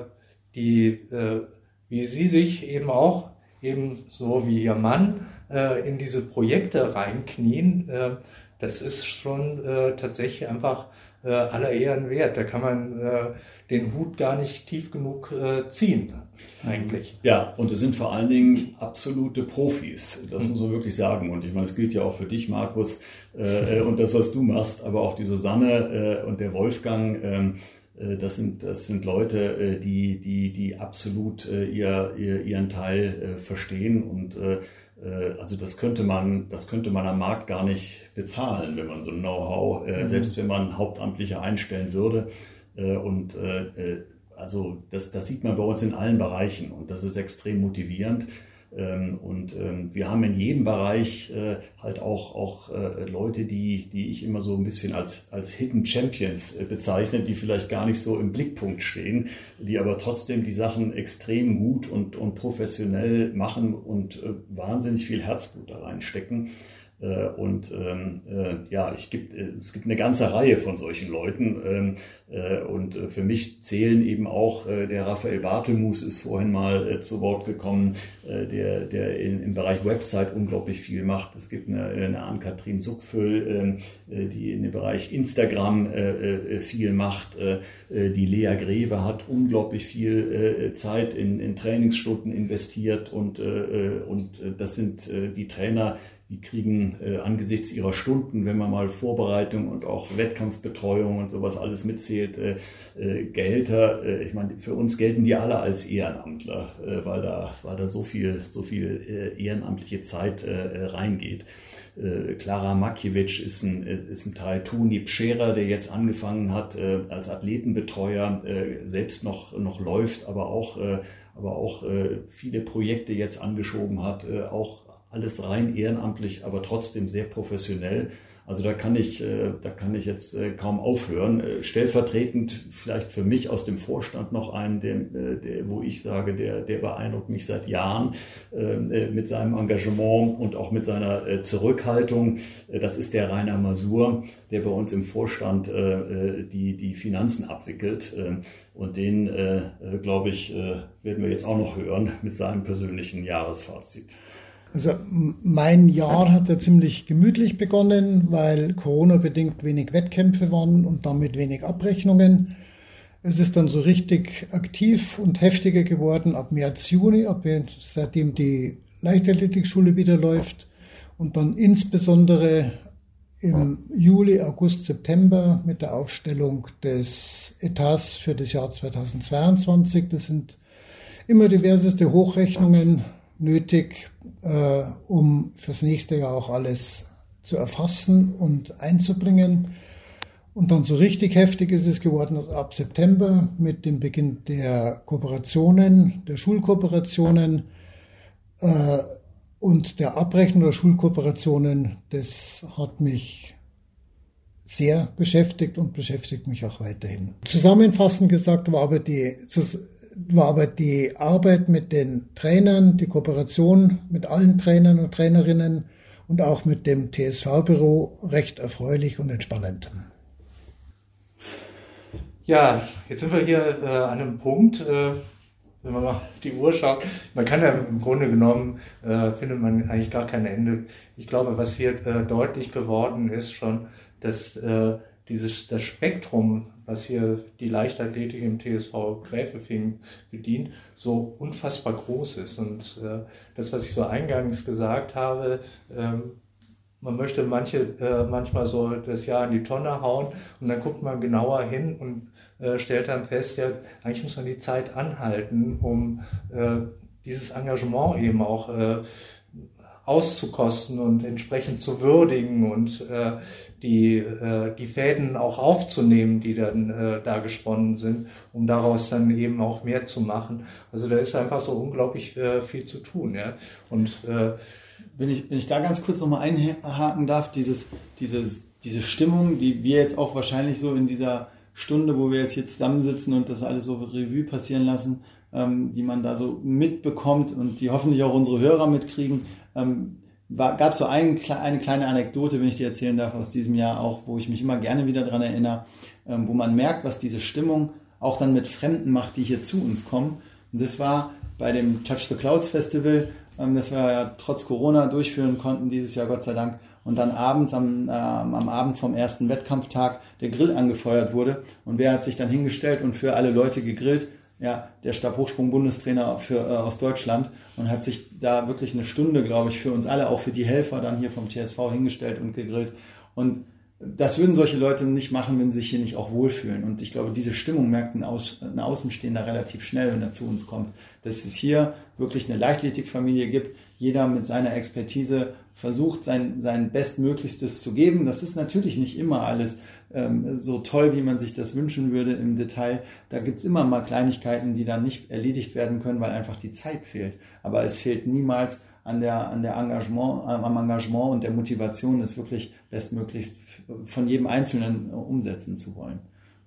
die, äh, wie sie sich eben auch, eben so wie ihr Mann, äh, in diese Projekte reinknien, äh, das ist schon tatsächlich einfach äh, aller Ehren wert. Da kann man äh, den Hut gar nicht tief genug äh, ziehen, eigentlich. Ja, und es sind vor allen Dingen absolute Profis. Das muss man wirklich sagen. Und ich meine, es gilt ja auch für dich, Markus, äh, äh, und das, was du machst, aber auch die Susanne äh, und der Wolfgang. ähm, äh, das sind, das sind Leute, die, die, die absolut ihr, ihr, ihren Teil verstehen und also das könnte man, das könnte man am Markt gar nicht bezahlen, wenn man so ein Know-how, äh, Mhm. selbst wenn man Hauptamtliche einstellen würde. Äh, und äh, äh, also das, das sieht man bei uns in allen Bereichen und das ist extrem motivierend. Ähm, und ähm, wir haben in jedem Bereich äh, halt auch, auch äh, Leute, die, die ich immer so ein bisschen als, als Hidden Champions äh, bezeichne, die vielleicht gar nicht so im Blickpunkt stehen, die aber trotzdem die Sachen extrem gut und, und professionell machen und wahnsinnig viel Herzblut da reinstecken. Äh, und ähm, äh, ja, ich gibt, äh, es gibt eine ganze Reihe von solchen Leuten. Ähm, äh, und für mich zählen eben auch, der Raphael Bartelmus ist vorhin mal zu Wort gekommen, der, der in, im Bereich Website unglaublich viel macht. Es gibt eine, eine Ann-Kathrin Suckfüll, ähm, die in dem Bereich Instagram viel macht. Die Lea Greve hat unglaublich viel Zeit in, in Trainingsstunden investiert und, und das sind die Trainer, die kriegen äh, angesichts ihrer Stunden, wenn man mal Vorbereitung und auch Wettkampfbetreuung und sowas alles mitzählt, äh, äh, Gehälter. Äh, ich meine, für uns gelten die alle als Ehrenamtler, äh, weil da, weil da so viel, so viel äh, ehrenamtliche Zeit äh, reingeht. Äh, Klara Makiewicz ist ein, ist ein Teil, Toni Pscherer, der jetzt angefangen hat äh, als Athletenbetreuer, äh, selbst noch, noch läuft, aber auch, äh, aber auch äh, viele Projekte jetzt angeschoben hat, äh, auch alles rein ehrenamtlich, aber trotzdem sehr professionell. Also da kann ich, äh, da kann ich jetzt äh, kaum aufhören. Äh, stellvertretend vielleicht für mich aus dem Vorstand noch einen, der, der, wo ich sage, der, der beeindruckt mich seit Jahren mit seinem Engagement und auch mit seiner Zurückhaltung. Das ist der Rainer Masur, der bei uns im Vorstand die, die Finanzen abwickelt. Und den, glaube ich, werden wir jetzt auch noch hören mit seinem persönlichen Jahresfazit. Also mein Jahr hat ja ziemlich gemütlich begonnen, weil Corona-bedingt wenig Wettkämpfe waren und damit wenig Abrechnungen. Es ist dann so richtig aktiv und heftiger geworden ab März, Juni, ab seitdem die Leichtathletikschule wieder läuft und dann insbesondere im Juli, August, September mit der Aufstellung des Etats für das Jahr 2022. Das sind immer diverseste Hochrechnungen nötig, äh, um fürs nächste Jahr auch alles zu erfassen und einzubringen. Und dann so richtig heftig ist es geworden ab September mit dem Beginn der Kooperationen, der Schulkooperationen äh, und der Abrechnung der Schulkooperationen. Das hat mich sehr beschäftigt und beschäftigt mich auch weiterhin. Zusammenfassend gesagt war aber die war aber die Arbeit mit den Trainern, die Kooperation mit allen Trainern und Trainerinnen und auch mit dem TSV-Büro recht erfreulich und entspannend. Ja, jetzt sind wir hier äh, an einem Punkt, äh, wenn man mal auf die Uhr schaut. Man kann ja im Grunde genommen, äh, findet man eigentlich gar kein Ende. Ich glaube, was hier äh, deutlich geworden ist schon, dass äh, dieses, das Spektrum, was hier die Leichtathletik im TSV Gräfefing bedient, so unfassbar groß ist. Und äh, das, was ich so eingangs gesagt habe, ähm, man möchte manche, äh, manchmal so das Jahr in die Tonne hauen und dann guckt man genauer hin und äh, stellt dann fest, ja, eigentlich muss man die Zeit anhalten, um äh, dieses Engagement eben auch äh, auszukosten und entsprechend zu würdigen und äh, die, äh, die Fäden auch aufzunehmen, die dann äh, da gesponnen sind, um daraus dann eben auch mehr zu machen. Also da ist einfach so unglaublich äh, viel zu tun. Ja? Und äh, wenn ich, wenn ich da ganz kurz nochmal einhaken darf, dieses, dieses, diese Stimmung, die wir jetzt auch wahrscheinlich so in dieser Stunde, wo wir jetzt hier zusammensitzen und das alles so Revue passieren lassen, ähm, die man da so mitbekommt und die hoffentlich auch unsere Hörer mitkriegen, ähm, gab es so ein, eine kleine Anekdote, wenn ich dir erzählen darf, aus diesem Jahr auch, wo ich mich immer gerne wieder dran erinnere, ähm, wo man merkt, was diese Stimmung auch dann mit Fremden macht, die hier zu uns kommen. Und das war bei dem Touch the Clouds Festival, ähm, das wir ja trotz Corona durchführen konnten dieses Jahr, Gott sei Dank. Und dann abends am, äh, am Abend vom ersten Wettkampftag der Grill angefeuert wurde. Und wer hat sich dann hingestellt und für alle Leute gegrillt? Ja, der Stabhochsprung-Bundestrainer äh, aus Deutschland und hat sich da wirklich eine Stunde, glaube ich, für uns alle, auch für die Helfer dann hier vom TSV hingestellt und gegrillt. Und das würden solche Leute nicht machen, wenn sie sich hier nicht auch wohlfühlen. Und ich glaube, diese Stimmung merkt ein, Aus, ein Außenstehender relativ schnell, wenn er zu uns kommt, dass es hier wirklich eine Leichtathletikfamilie gibt. Jeder mit seiner Expertise versucht, sein, sein Bestmöglichstes zu geben. Das ist natürlich nicht immer alles ähm, so toll, wie man sich das wünschen würde im Detail. Da gibt es immer mal Kleinigkeiten, die dann nicht erledigt werden können, weil einfach die Zeit fehlt. Aber es fehlt niemals an der, an der Engagement, am Engagement und der Motivation, es wirklich bestmöglichst von jedem Einzelnen umsetzen zu wollen.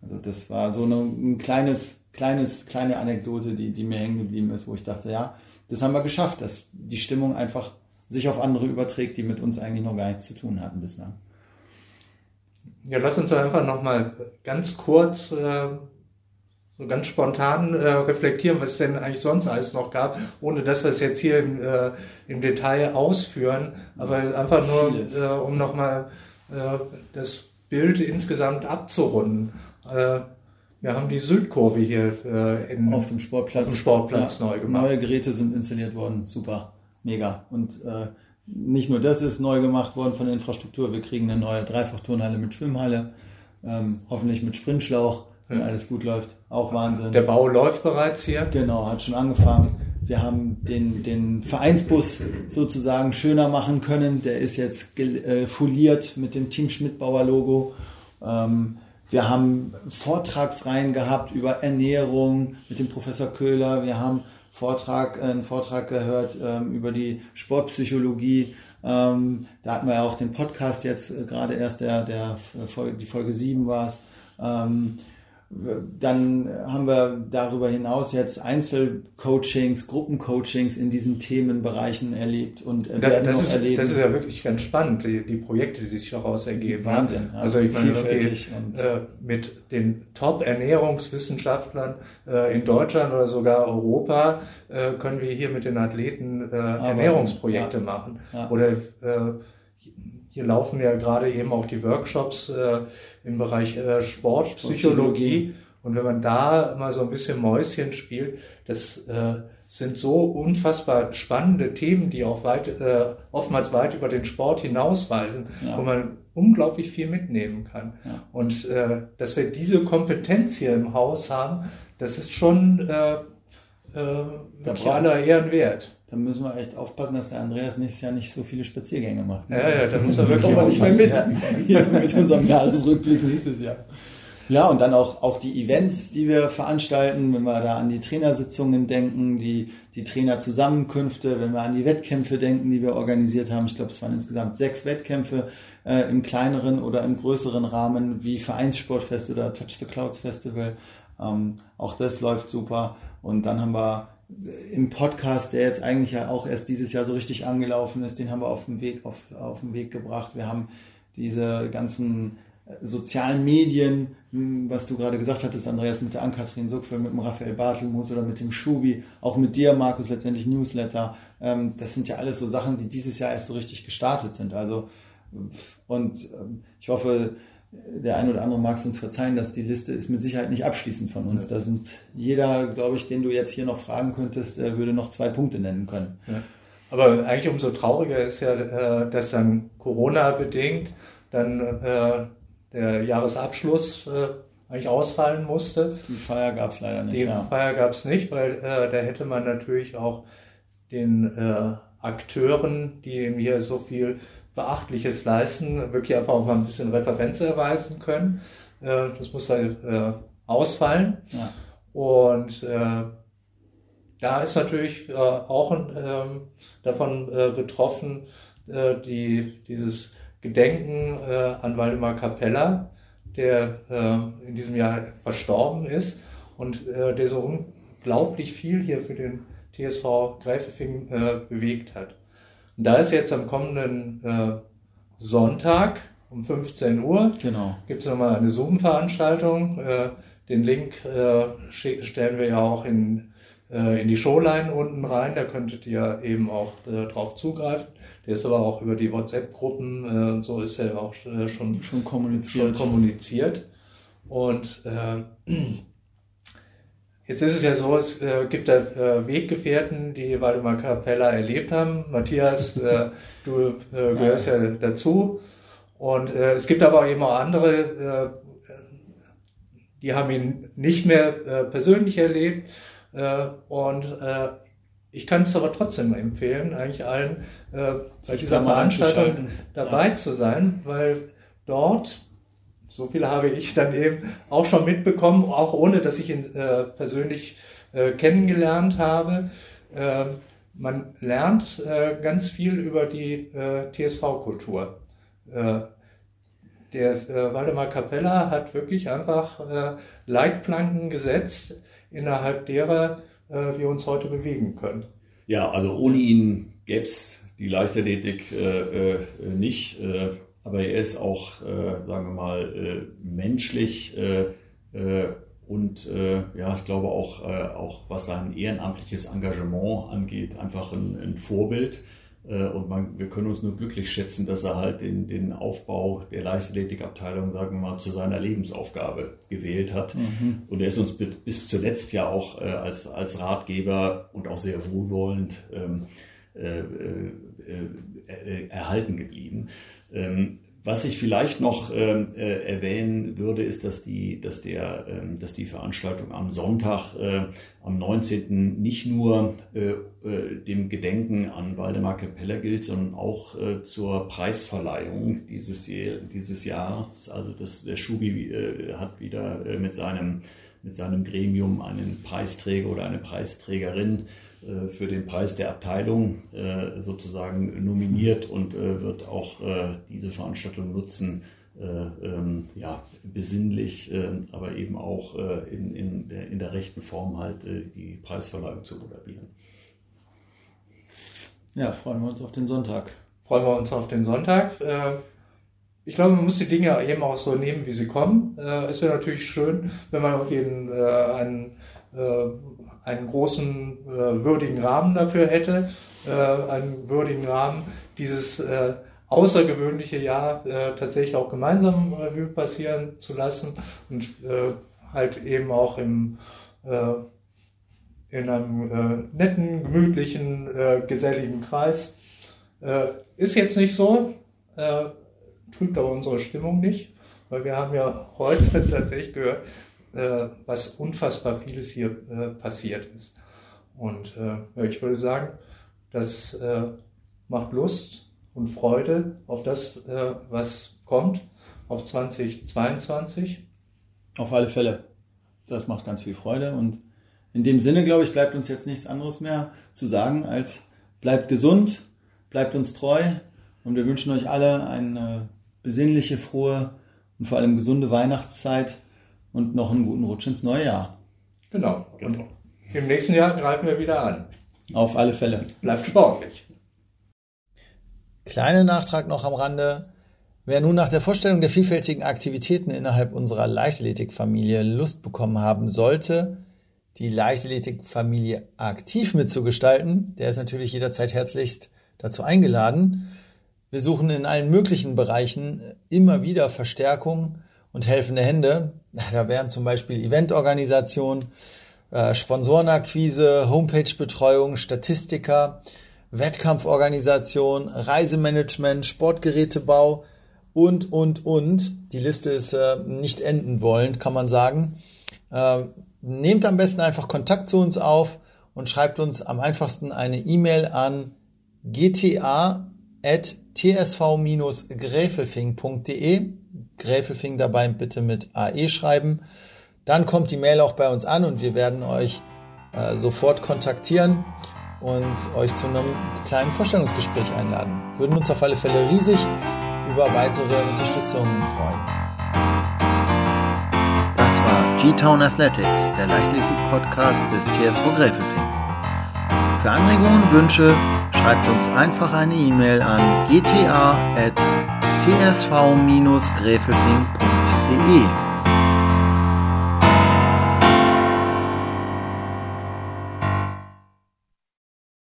Also das war so eine, ein kleines, kleines, kleine Anekdote, die, die mir hängen geblieben ist, wo ich dachte, ja, das haben wir geschafft, dass die Stimmung einfach sich auf andere überträgt, die mit uns eigentlich noch gar nichts zu tun hatten bislang. Ja, lass uns einfach nochmal ganz kurz, äh, so ganz spontan äh, reflektieren, was es denn eigentlich sonst alles noch gab, ohne dass wir es jetzt hier im, äh, im Detail ausführen, aber einfach nur, äh, um nochmal äh, das Bild insgesamt abzurunden. Äh, wir haben die Südkurve hier äh, in, auf dem Sportplatz, auf dem Sportplatz ja, neu gemacht. Neue Geräte sind installiert worden, super, mega. Und äh, nicht nur das ist neu gemacht worden von der Infrastruktur, wir kriegen eine neue Dreifachturnhalle mit Schwimmhalle, ähm, hoffentlich mit Sprintschlauch, wenn ja. alles gut läuft. Auch Wahnsinn. Der Bau läuft bereits hier? Genau, hat schon angefangen. Wir haben den, den Vereinsbus sozusagen schöner machen können. Der ist jetzt äh, foliert mit dem Team Schmidtbauer Logo. Ähm, wir haben Vortragsreihen gehabt über Ernährung mit dem Professor Köhler. Wir haben Vortrag, einen Vortrag gehört ähm, über die Sportpsychologie. Ähm, da hatten wir ja auch den Podcast jetzt äh, gerade erst, der, der Folge, die Folge 7 war es. Ähm, dann haben wir darüber hinaus jetzt Einzelcoachings, Gruppencoachings in diesen Themenbereichen erlebt und das, werden das noch ist, erleben. Das ist ja wirklich ganz spannend, die, die Projekte, die sich daraus ergeben. Wahnsinn. Ja. Also ich meine, okay, äh, mit den Top-Ernährungswissenschaftlern äh, in Deutschland oder sogar Europa äh, können wir hier mit den Athleten äh, Ernährungsprojekte ja. machen. Ja. Oder äh, hier laufen ja gerade eben auch die Workshops äh, im Bereich äh, Sportpsychologie. Und wenn man da mal so ein bisschen Mäuschen spielt, das äh, sind so unfassbar spannende Themen, die auch weit, äh, oftmals weit über den Sport hinausweisen, ja. wo man unglaublich viel mitnehmen kann. Ja. Und äh, dass wir diese Kompetenz hier im Haus haben, das ist schon äh, äh, wirklich aller Ehren wert da müssen wir echt aufpassen, dass der Andreas nächstes Jahr nicht so viele Spaziergänge macht. Ja, ja, da muss er wirklich kommen nicht mehr mit, hier mit unserem Jahresrückblick nächstes Jahr. Ja, und dann auch, auch die Events, die wir veranstalten, wenn wir da an die Trainersitzungen denken, die, die Trainerzusammenkünfte, wenn wir an die Wettkämpfe denken, die wir organisiert haben. Ich glaube, es waren insgesamt sechs Wettkämpfe äh, im kleineren oder im größeren Rahmen, wie Vereinssportfest oder Touch the Clouds Festival. Ähm, auch das läuft super. Und dann haben wir im Podcast, der jetzt eigentlich ja auch erst dieses Jahr so richtig angelaufen ist, den haben wir auf den Weg, auf, auf den Weg gebracht. Wir haben diese ganzen äh, sozialen Medien, hm, was du gerade gesagt hattest, Andreas, mit der Ann-Kathrin Suckfeld, mit dem Raphael Bartelmus oder mit dem Schubi, auch mit dir, Markus, letztendlich Newsletter. Ähm, das sind ja alles so Sachen, die dieses Jahr erst so richtig gestartet sind. Also, und ähm, ich hoffe, der ein oder andere mag es uns verzeihen, dass die Liste ist mit Sicherheit nicht abschließend von uns. Ja. Da sind jeder, glaube ich, den du jetzt hier noch fragen könntest, würde noch zwei Punkte nennen können. Ja. Aber eigentlich umso trauriger ist ja, äh, dass dann Corona bedingt dann äh, der Jahresabschluss äh, eigentlich ausfallen musste. Die Feier gab es leider nicht. Die ja. Feier gab es nicht, weil da hätte man natürlich auch den Akteuren, die eben hier so viel Beachtliches leisten, wirklich einfach auch mal ein bisschen Referenz erweisen können. Äh, das muss halt äh, ausfallen. Ja. Und äh, da ist natürlich auch ähm, davon betroffen, die, dieses Gedenken an Waldemar Capella, der in diesem Jahr verstorben ist und der so unglaublich viel hier für den TSV Greifefing bewegt hat. Und da ist jetzt am kommenden äh, Sonntag um 15 Uhr, genau. gibt es nochmal eine Zoom-Veranstaltung. Äh, den Link äh, stellen wir ja auch in, äh, in die Showline unten rein. Da könntet ihr eben auch äh, drauf zugreifen. Der ist aber auch über die WhatsApp-Gruppen äh, und so ist er auch äh, schon, schon kommuniziert. Schon kommuniziert. Und äh, Jetzt ist es ja so, es äh, gibt da äh, Weggefährten, die Waldemar Capella erlebt haben. Matthias, äh, du äh, gehörst ja. ja dazu. Und äh, es gibt aber eben auch andere, äh, die haben ihn nicht mehr persönlich erlebt. Und ich kann es aber trotzdem empfehlen, eigentlich allen bei dieser Veranstaltung dabei ja. zu sein, weil dort so viel habe ich dann eben auch schon mitbekommen, auch ohne dass ich ihn äh, persönlich äh, kennengelernt habe. Ähm, man lernt äh, ganz viel über die äh, TSV-Kultur. Äh, der äh, Waldemar Capella hat wirklich einfach äh, Leitplanken gesetzt, innerhalb derer äh, wir uns heute bewegen können. Ja, also ohne ihn gäbe es die Leichtathletik äh, äh, nicht, äh, aber er ist auch, äh, sagen wir mal, äh, menschlich äh, äh, und ja, ich glaube auch, auch was sein ehrenamtliches Engagement angeht, einfach ein, ein Vorbild. Und man, wir können uns nur glücklich schätzen, dass er halt den, den Aufbau der Leichtathletikabteilung, sagen wir mal, zu seiner Lebensaufgabe gewählt hat. Mhm. Und er ist uns bis zuletzt ja auch äh, als, als Ratgeber und auch sehr wohlwollend ähm, äh, äh, äh erhalten geblieben. Ähm, was ich vielleicht noch ähm, äh, erwähnen würde, ist, dass die, dass der, ähm, dass die Veranstaltung am Sonntag, äh, am 19. nicht nur äh, äh, dem Gedenken an Waldemar Kepeller gilt, sondern auch äh, zur Preisverleihung dieses, dieses Jahres. Also das, der Schubi äh, hat wieder mit, seinem, mit seinem Gremium einen Preisträger oder eine Preisträgerin für den Preis der Abteilung äh, sozusagen nominiert und äh, wird auch diese Veranstaltung nutzen, ähm, ja, besinnlich, aber eben auch in, in, der, in der rechten Form halt die Preisverleihung zu moderieren. Ja, freuen wir uns auf den Sonntag. Freuen wir uns auf den Sonntag. Ich glaube, man muss die Dinge eben auch so nehmen, wie sie kommen. Es wäre natürlich schön, wenn man auf jeden einen einen großen äh, würdigen Rahmen dafür hätte, äh, einen würdigen Rahmen, dieses äh, außergewöhnliche Jahr äh, tatsächlich auch gemeinsam Revue passieren zu lassen und äh, halt eben auch im, äh, in einem äh, netten, gemütlichen, äh, geselligen Kreis. Äh, ist jetzt nicht so, äh, trübt aber unsere Stimmung nicht, weil wir haben ja heute tatsächlich gehört, was unfassbar vieles hier äh, passiert ist. Und äh, ich würde sagen, das äh, macht Lust und Freude auf das, äh, was kommt, auf 2022. Auf alle Fälle. Das macht ganz viel Freude. Und in dem Sinne, glaube ich, bleibt uns jetzt nichts anderes mehr zu sagen, als bleibt gesund, bleibt uns treu und wir wünschen euch alle eine besinnliche, frohe und vor allem gesunde Weihnachtszeit und noch einen guten Rutsch ins neue Jahr. Genau. Und im nächsten Jahr greifen wir wieder an. Auf alle Fälle. Bleibt sportlich. Kleiner Nachtrag noch am Rande. Wer nun nach der Vorstellung der vielfältigen Aktivitäten innerhalb unserer Leichtathletikfamilie Lust bekommen haben sollte, die Leichtathletikfamilie aktiv mitzugestalten, der ist natürlich jederzeit herzlichst dazu eingeladen. Wir suchen in allen möglichen Bereichen immer wieder Verstärkung und helfende Hände. Da wären zum Beispiel Eventorganisation, äh, Sponsorenakquise, Homepagebetreuung, Statistiker, Wettkampforganisation, Reisemanagement, Sportgerätebau und, und, und. Die Liste ist äh, nicht enden wollend, kann man sagen. Äh, nehmt am besten einfach Kontakt zu uns auf und schreibt uns am einfachsten eine E-Mail an gta.tsv-gräfelfing.de Gräfelfing dabei bitte mit AE schreiben. Dann kommt die Mail auch bei uns an und wir werden euch äh, sofort kontaktieren und euch zu einem kleinen Vorstellungsgespräch einladen. Würden uns auf alle Fälle riesig über weitere Unterstützung freuen. Das war G-Town Athletics, der Leichtathletik-Podcast des TSV Gräfelfing. Für Anregungen und Wünsche schreibt uns einfach eine E-Mail an gta.tsv-gräfelfing.de.